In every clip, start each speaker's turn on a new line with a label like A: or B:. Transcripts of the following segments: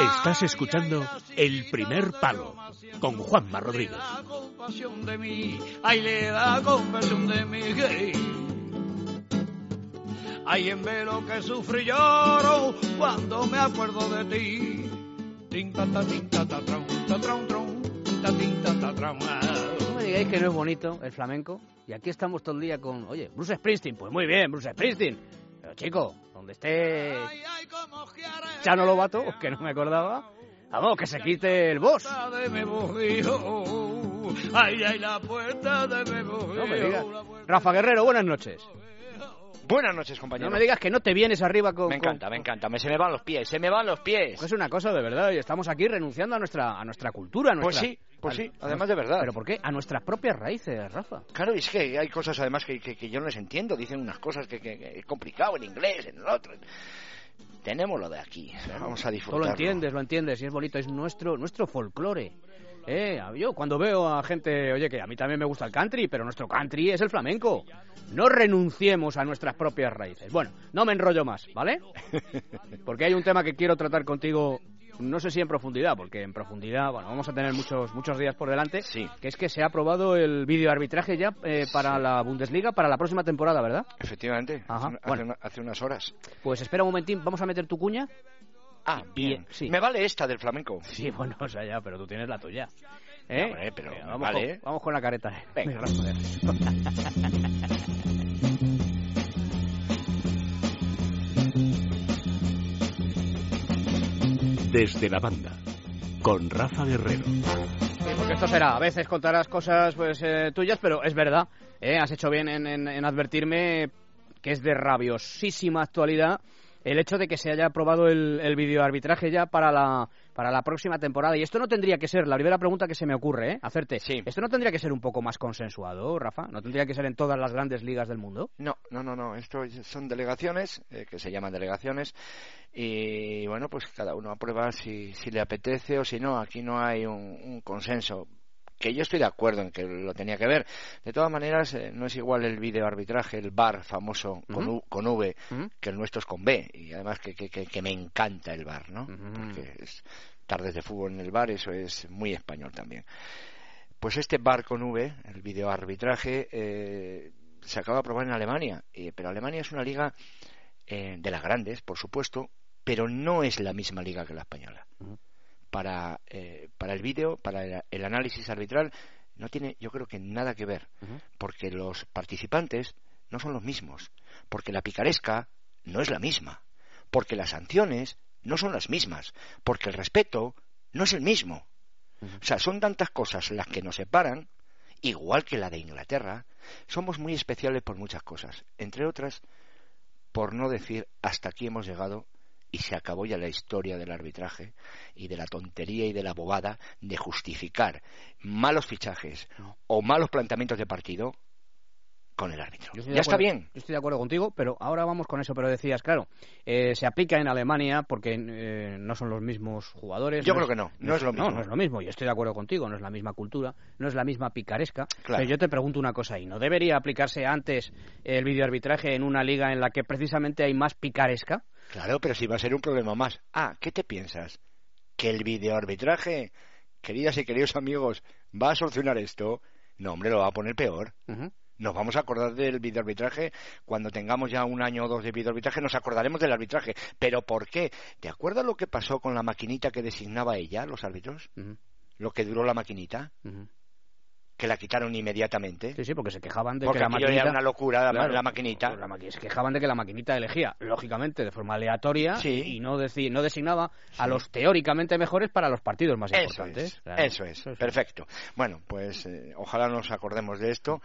A: Estás escuchando El Primer Palo con Juanma Rodríguez.
B: compasión de mí, ay le da compasión de mí. Ay en velo que sufro y lloro cuando me acuerdo de ti.
C: No me digáis que no es bonito el flamenco. Y aquí estamos todo el día con, oye, Bruce Springsteen. Pues muy bien, Bruce Springsteen. Chico, donde esté Chano Lobato, que no me acordaba, vamos, que se quite el boss.
B: Ay, ay, la puerta de.
C: No me digas. Rafa Guerrero, buenas noches.
D: Buenas noches, compañero.
C: No me digas que no te vienes arriba con...
D: Me
C: con-
D: encanta, me encanta. Me, se me van los pies, se me van los pies.
C: Es una cosa de verdad, y estamos aquí renunciando a nuestra, a nuestra cultura. a
D: Pues
C: nuestra-
D: sí, pues sí, además de verdad.
C: ¿Pero por qué? A nuestras propias raíces, Rafa.
D: Claro, y es que hay cosas además que, que- que yo no les entiendo. Dicen unas cosas que, que- es complicado en inglés, en el otro. Tenemos lo de aquí. Vamos a
C: Tú
D: disfrutar.
C: lo entiendes, lo entiendes, y es bonito, es nuestro, nuestro folclore. Eh, yo cuando veo a gente, oye, que a mí también me gusta el country, pero nuestro country es el flamenco. No renunciemos a nuestras propias raíces. Bueno, no me enrollo más, ¿vale? Porque hay un tema que quiero tratar contigo, no sé si en profundidad, porque en profundidad, bueno, vamos a tener muchos, muchos días por delante,
D: Sí.
C: que es que se ha aprobado el videoarbitraje ya eh, para la Bundesliga para la próxima temporada, ¿verdad?
D: Efectivamente,
C: Ajá,
D: hace, una-
C: bueno.
D: hace una- hace unas horas.
C: Pues espera un momentín, vamos a meter tu cuña.
D: Ah, bien.
C: sí.
D: Me vale esta del flamenco.
C: Sí, bueno, o sea, ya, pero tú tienes la tuya. ¿Eh?
D: Hombre, pero
C: Venga, vamos,
D: vale,
C: con, vamos con la careta.
A: Desde la banda con Rafa Guerrero.
C: Sí, porque esto será, a veces contarás cosas pues eh, tuyas, pero es verdad, ¿eh? has hecho bien en, advertirme que es de rabiosísima actualidad el hecho de que se haya aprobado el, el videoarbitraje ya para la, para la próxima temporada. Y esto no tendría que ser, la primera pregunta que se me ocurre, ¿eh? hacerte,
D: Sí.
C: ¿esto no tendría que ser un poco más consensuado, Rafa? ¿No tendría que ser en todas las grandes ligas del mundo?
D: No, no, no, no. Esto es- son delegaciones, eh, que se llaman delegaciones, y bueno, pues cada uno aprueba si, si le apetece o si no. Aquí no hay un, un consenso. Que yo estoy de acuerdo en que lo tenía que ver. De todas maneras, eh, no es igual el videoarbitraje, el VAR famoso con. U- con V, que el nuestro es con B. Y además que, que, que, que me encanta el VAR, ¿no? Porque es tardes de fútbol en el VAR, eso es muy español también. Pues este VAR con V, el videoarbitraje, eh, se acaba de aprobar en Alemania. eh, pero Alemania es una liga eh, de las grandes, por supuesto, pero no es la misma liga que la española. Para, eh, para el vídeo, para el, el análisis arbitral, no tiene, yo creo que nada que ver, porque los participantes no son los mismos, porque la picaresca no es la misma, porque las sanciones no son las mismas, porque el respeto no es el mismo. O sea, son tantas cosas las que nos separan, igual que la de Inglaterra. Somos muy especiales por muchas cosas, entre otras, por no decir hasta aquí hemos llegado y se acabó ya la historia del arbitraje y de la tontería y de la bobada de justificar malos fichajes o malos planteamientos de partido con el árbitro. Ya está bien.
C: Yo estoy de acuerdo contigo, pero ahora vamos con eso. Pero decías, claro, eh, se aplica en Alemania porque eh, no son los mismos jugadores.
D: Yo
C: no
D: creo que no, no es lo mismo.
C: No, no es lo mismo. Yo estoy de acuerdo contigo. No es la misma cultura, no es la misma picaresca.
D: Claro.
C: Pero yo te pregunto una cosa. ¿Y no debería aplicarse antes el videoarbitraje en una liga en la que precisamente hay más picaresca?
D: Claro, pero si va a ser un problema más. Ah, ¿qué te piensas? ¿Que el videoarbitraje, queridas y queridos amigos, va a solucionar esto? No, hombre, lo va a poner peor.
C: Ujú.
D: Nos vamos a acordar del videoarbitraje cuando tengamos ya un año o dos de videoarbitraje, nos acordaremos del arbitraje. ¿Pero por qué? ¿Te acuerdas lo que pasó con la maquinita que designaba ella, los árbitros? Lo que duró la maquinita, que la quitaron inmediatamente.
C: Sí, sí, porque se quejaban de
D: porque
C: que la maquinita...
D: era una locura, la,
C: Claro,
D: la maquinita.
C: pues la se quejaban de que la maquinita elegía, lógicamente, de forma aleatoria
D: Sí.
C: y no, deci- no designaba a los teóricamente mejores para los partidos más
D: Eso
C: importantes.
D: es,
C: Claro.
D: eso es, perfecto. Bueno, pues eh, ojalá nos acordemos de esto,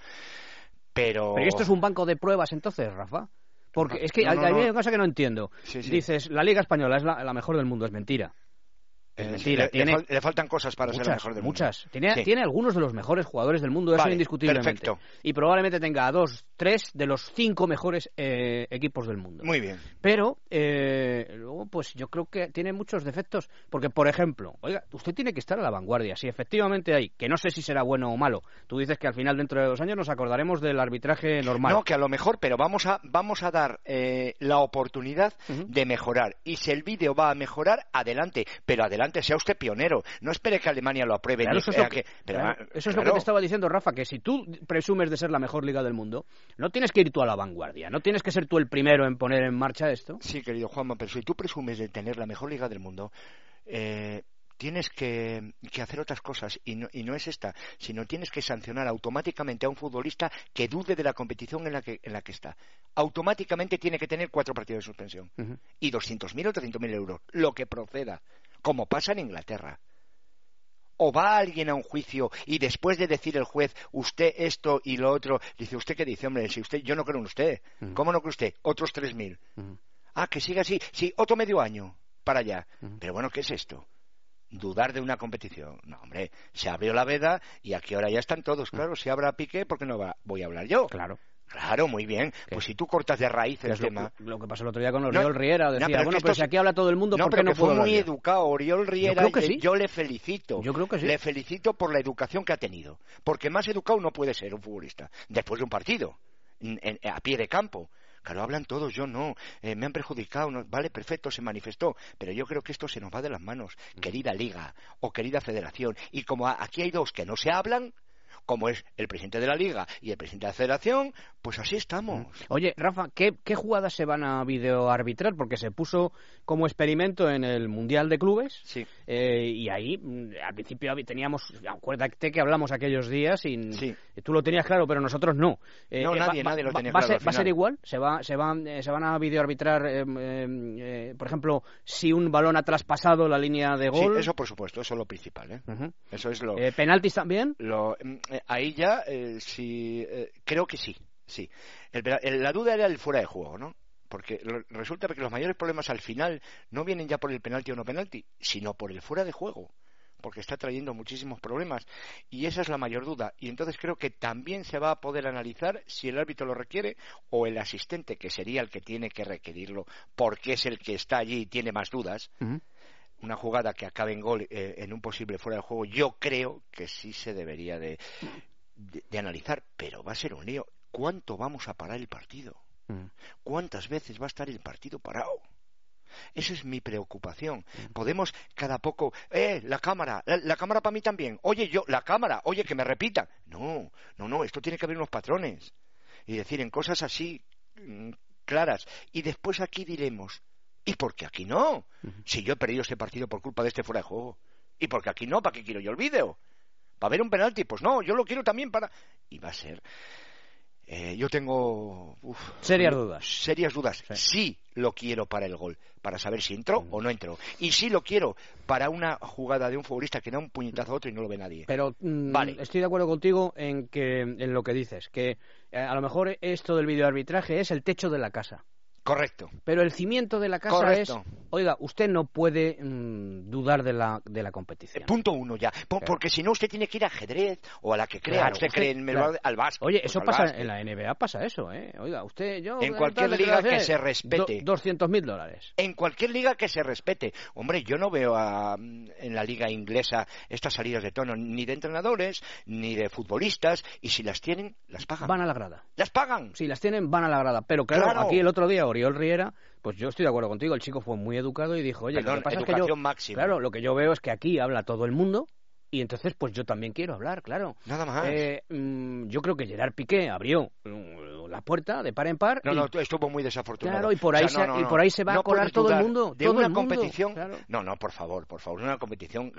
D: pero...
C: Pero ¿y esto es un banco de pruebas entonces, Rafa? Porque es que
D: No,
C: hay,
D: no,
C: hay
D: no.
C: una cosa que no entiendo.
D: Sí, sí.
C: Dices, la Liga Española es la, la mejor del mundo, es mentira. Es
D: Eh,
C: mentira,
D: le,
C: tiene
D: le fal- le faltan cosas para ser el mejor del
C: muchas.
D: mundo.
C: Tiene,
D: Sí.
C: tiene algunos de los mejores jugadores del mundo, eso
D: Vale,
C: indiscutiblemente.
D: perfecto.
C: Y probablemente tenga a dos, tres de los cinco mejores eh, equipos del mundo.
D: Muy bien.
C: Pero eh, luego, pues yo creo que tiene muchos defectos. Porque, por ejemplo, oiga, usted tiene que estar a la vanguardia. Si efectivamente hay, que no sé si será bueno o malo, tú dices que al final, dentro de dos años, nos acordaremos del arbitraje normal.
D: No, que a lo mejor, pero vamos a, vamos a dar eh, la oportunidad de mejorar. Y si el vídeo va a mejorar, adelante. Pero adelante, sea usted pionero. No espere que Alemania lo apruebe.
C: Claro,
D: ni
C: eso es, lo que,
D: que- pero,
C: claro, eso es lo que te estaba diciendo, Rafa, que si tú presumes de ser la mejor liga del mundo, no tienes que ir tú a la vanguardia, no tienes que ser tú el primero en poner en marcha esto.
D: Sí, querido Juanma, pero si tú presumes de tener la mejor liga del mundo, eh, tienes que, que hacer otras cosas y no, y no es esta, sino tienes que sancionar automáticamente a un futbolista que dude de la competición en la que, en la que está. Automáticamente tiene que tener cuatro partidos de suspensión
C: Ujú.
D: y 200.000 o 300.000 euros, lo que proceda, como pasa en Inglaterra. O va alguien a un juicio y después de decir el juez, usted esto y lo otro, dice, ¿usted qué dice? Hombre, si usted, yo no creo en usted. ¿Cómo no cree usted? Otros 3.000.
C: Ujú.
D: Ah, que siga así. Sí, otro medio año para allá. Pero bueno, ¿qué es esto? Dudar de una competición. No, hombre, se abrió la veda y aquí ahora ya están todos. Claro, si habrá pique, ¿por qué no va- voy a hablar yo?
C: Claro.
D: Claro, muy bien.
C: ¿Qué?
D: Pues si tú cortas de raíz el
C: lo,
D: tema.
C: lo que pasó el otro día con
D: No,
C: Oriol Riera.
D: no, pero
C: bueno,
D: que
C: pero si aquí habla todo el mundo,
D: No,
C: ¿por qué
D: pero
C: no
D: que fue muy
C: hablar
D: educado Oriol Riera
C: que sí.
D: yo le felicito.
C: Yo creo que sí.
D: Le felicito por la educación que ha tenido. Porque más educado no puede ser un futbolista. Después de un partido. en- en- a pie de campo. Claro, hablan todos, yo no. Eh, me han perjudicado. no- Vale, perfecto, se manifestó. Pero yo creo que esto se nos va de las manos. Querida Liga o querida Federación. Y como aquí hay dos que no se hablan, como es el presidente de la Liga y el presidente de la Federación, pues así estamos.
C: Oye, Rafa, ¿qué, qué jugadas se van a videoarbitrar? Porque se puso como experimento en el Mundial de Clubes.
D: Sí.
C: eh, y ahí, mm, al principio teníamos, acuérdate que hablamos aquellos días y
D: Sí.
C: tú lo tenías claro, pero nosotros no. Eh,
D: No,
C: eh,
D: nadie, nadie lo tenía
C: va
D: claro
C: ¿Va a ser igual? ¿Se, va, se, van, eh, ¿Se van a videoarbitrar, eh, eh, eh, por ejemplo, si un balón ha traspasado la línea de
D: Sí,
C: gol?
D: eso por supuesto, eso es lo principal. ¿eh?
C: Ujú.
D: Eso es lo...
C: ¿Penaltis también?
D: Lo, mm, ahí ya, eh, sí, eh, creo que sí, sí. El- la duda era el fuera de juego, ¿no? Porque resulta que los mayores problemas al final no vienen ya por el penalti o no penalti, sino por el fuera de juego, porque está trayendo muchísimos problemas. Y esa es la mayor duda. Y entonces creo que también se va a poder analizar si el árbitro lo requiere o el asistente, que sería el que tiene que requerirlo, porque es el que está allí y tiene más dudas. Una jugada que acabe en gol eh, en un posible fuera de juego, yo creo que sí se debería de, de, de analizar, pero va a ser un lío. ¿Cuánto vamos a parar el partido?
C: Ujú.
D: ¿Cuántas veces va a estar el partido parado? Esa es mi preocupación. Podemos cada poco, eh, la cámara, la, la cámara para mí también. Oye, yo, la cámara, oye, que me repitan. No, no, no, esto tiene que haber unos patrones. Y decir en cosas así mm, claras. Y después aquí diremos, ¿y por qué aquí no? Si yo he perdido este partido por culpa de este fuera de juego. ¿Y por qué aquí no? ¿Para qué quiero yo el vídeo? ¿Para ver un penalti? Pues no, yo lo quiero también para... Y va a ser... eh, yo tengo uf,
C: Serias dudas.
D: Serias dudas.
C: Sí.
D: Sí. lo quiero para el gol, para saber si entró o no entró. Y sí lo quiero para una jugada de un futbolista que da un puñetazo a otro y no lo ve nadie.
C: Pero mm,
D: Vale.
C: estoy de acuerdo contigo en que en lo que dices, que eh, a lo mejor esto del videoarbitraje es el techo de la casa.
D: Correcto.
C: Pero el cimiento de la casa
D: Correcto.
C: es, oiga, usted no puede mm, dudar de la, de la
D: Eh,
C: competición.
D: punto uno ya.
C: Claro.
D: Porque si no, usted tiene que ir a ajedrez o a la que crea.
C: Claro,
D: usted
C: usted-
D: cree en
C: claro.
D: al básquet.
C: Oye,
D: pues
C: eso pasa
D: básquet.
C: en la NBA, pasa eso, ¿eh? Oiga, usted, yo...
D: En
C: eh,
D: cualquier liga que se respete.
C: do- 200 mil dólares.
D: En cualquier liga que se respete. Hombre, yo no veo a- en la liga inglesa estas salidas de tono ni de entrenadores ni de futbolistas y si las tienen, las pagan.
C: Van a la grada.
D: Las pagan.
C: Si las tienen, van a la grada. Pero claro,
D: Claro.
C: aquí el otro día, Oriol Riera, pues yo estoy de acuerdo contigo. El chico fue muy educado y dijo, oye,
D: Perdón,
C: lo que pasa es que yo...
D: máxima.
C: Claro, lo que yo veo es que aquí habla todo el mundo y entonces pues yo también quiero hablar, claro.
D: Nada más.
C: Eh, mm, yo creo que Gerard Piqué abrió mm, la puerta de par en par.
D: No,
C: y-
D: no, estuvo muy desafortunado.
C: Claro, y por ahí
D: O sea,
C: se-
D: no,
C: y por ahí se va a colar todo el mundo,
D: De
C: todo
D: una
C: el mundo,
D: competición.
C: claro.
D: No, no, por favor, por favor. Una competición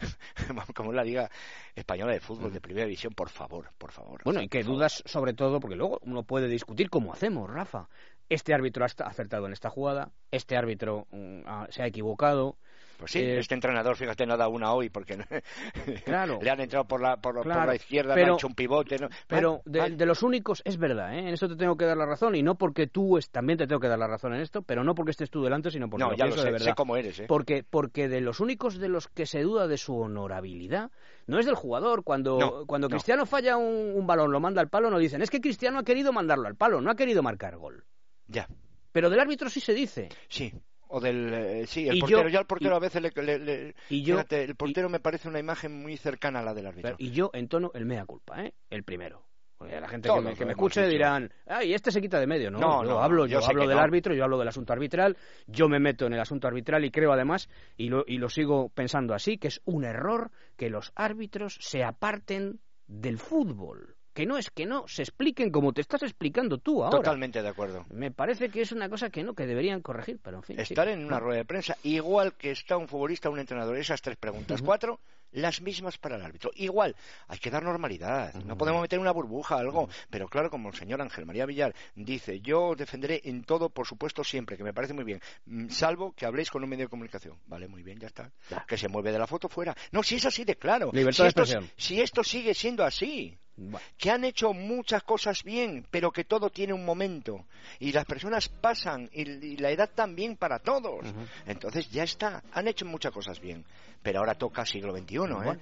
D: como la Liga Española de Fútbol de Primera División, por favor, por favor.
C: Bueno, y que dudas sobre todo, porque luego uno puede discutir como hacemos, Rafa. Este árbitro ha acertado en esta jugada, este árbitro mm, se ha equivocado.
D: Pues sí,
C: Eh,
D: este entrenador, fíjate, no da una hoy porque
C: Claro.
D: le han entrado por la, por, por
C: Claro,
D: la izquierda, le
C: pero-
D: han hecho un pivote. ¿no?
C: Pero
D: Vale,
C: de, los únicos, es verdad, ¿eh? en eso te tengo que dar la razón, y no porque tú es- también te tengo que dar la razón en esto, pero no porque estés tú delante, sino porque
D: no,
C: lo
D: ya lo sé,
C: de verdad.
D: sé cómo eres, ¿eh?
C: Porque, porque de los únicos de los que se duda de su honorabilidad, no es del jugador. Cuando,
D: No,
C: cuando
D: no.
C: Cristiano falla un, un balón, lo manda al palo, no dicen, es que Cristiano ha querido mandarlo al palo, no ha querido marcar gol.
D: Ya,
C: Pero del árbitro sí se dice.
D: sí. O del. eh, sí, el
C: Y
D: portero.
C: yo-
D: ya el portero
C: y-
D: a veces le. le- le-
C: y yo-
D: fíjate, el portero me parece una imagen muy cercana a la del árbitro.
C: Y yo entono el mea culpa, ¿eh? el primero. Porque la gente
D: Todos
C: que me, que me escuche
D: dicho.
C: dirán, ay, este se quita de medio. No,
D: No,
C: yo
D: no,
C: hablo,
D: yo
C: yo, hablo del
D: no.
C: árbitro, yo hablo del asunto arbitral, yo me meto en el asunto arbitral y creo además, y lo, y lo sigo pensando así, que es un error que los árbitros se aparten del fútbol. Que no es que no, se expliquen como te estás explicando tú ahora.
D: Totalmente de acuerdo.
C: Me parece que es una cosa que no, que deberían corregir, pero en fin. sí.
D: Estar en una
C: No.
D: rueda de prensa, igual que está un futbolista o un entrenador, esas tres preguntas, cuatro, las mismas para el árbitro. Igual, hay que dar normalidad, no podemos meter una burbuja, algo, pero claro, como el señor Ángel María Villar dice, yo defenderé en todo, por supuesto, siempre, que me parece muy bien, mm, salvo que habléis con un medio de comunicación. Vale, muy bien, ya está.
C: Ya.
D: Que se mueve de la foto fuera. No, si es así de claro.
C: Libertad
D: si
C: de
D: esto,
C: expresión.
D: si esto sigue siendo así,
C: Bueno.
D: que han hecho muchas cosas bien, pero que todo tiene un momento. Y las personas pasan, y, y la edad también para todos. Entonces ya está, han hecho muchas cosas bien. Pero ahora toca siglo XXI, ¿eh?
C: Bueno.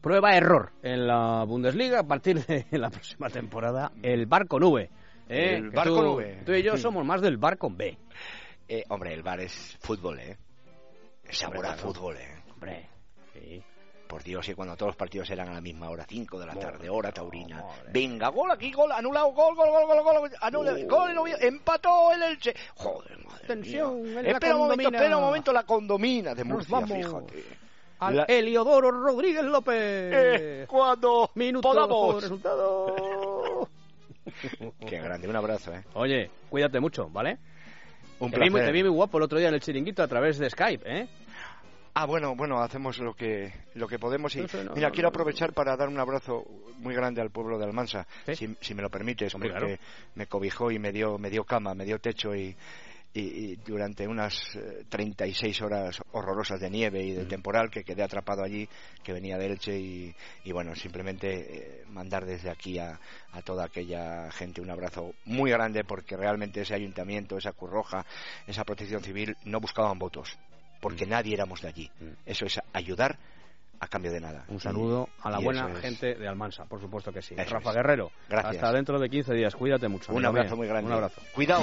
C: Prueba error en la Bundesliga a partir de la próxima temporada. El bar con V. ¿eh?
D: El bar
C: tú,
D: con V.
C: Tú y yo somos más del bar con B.
D: Eh, hombre, el bar es fútbol, ¿eh? Es sabor a fútbol, ¿eh?
C: Hombre, sí.
D: Por Dios, y cuando todos los partidos eran a la misma hora, 5 de la tarde, hora taurina.
C: madre.
D: Venga, gol aquí, gol, anulado, gol, gol, gol, gol, gol, anula,
C: Uh.
D: gol, empató el Elche. Joder, madre
C: Tensión
D: mía. Espera un momento, espera un momento, la condomina de Murcia,
C: vamos.
D: fíjate.
C: Al
D: La-
C: Eliodoro Rodríguez López.
D: Eh, cuando
C: Minuto
D: podamos.
C: resultado.
D: Qué grande, un abrazo, ¿eh?
C: Oye, cuídate mucho, ¿vale?
D: Un
C: Te vi,
D: placer.
C: te vi muy guapo el otro día en el chiringuito a través de Skype, ¿eh?
D: Ah, bueno, bueno, hacemos lo que lo que podemos y
C: No
D: mira,
C: no,
D: quiero aprovechar para dar un abrazo muy grande al pueblo de Almansa,
C: ¿Sí?
D: si, si me lo permites,
C: Hombre,
D: porque
C: claro.
D: me cobijó y me dio me dio cama, me dio techo y y, y durante unas eh, 36 horas horrorosas de nieve y de temporal que quedé atrapado allí, que venía de Elche y, y bueno, simplemente eh, mandar desde aquí a, a toda aquella gente un abrazo muy grande porque realmente ese ayuntamiento, esa Curroja, esa protección civil no buscaban votos, porque
C: Mm.
D: nadie éramos de allí. Eso es ayudar a cambio de nada.
C: Un saludo
D: Y-
C: a la buena
D: es-
C: gente de Almansa, por supuesto que sí.
D: Eso
C: Rafa
D: es.
C: Guerrero,
D: Gracias.
C: hasta dentro de 15 días. Cuídate mucho.
D: Un abrazo muy grande.
C: Un abrazo.
D: Cuidado.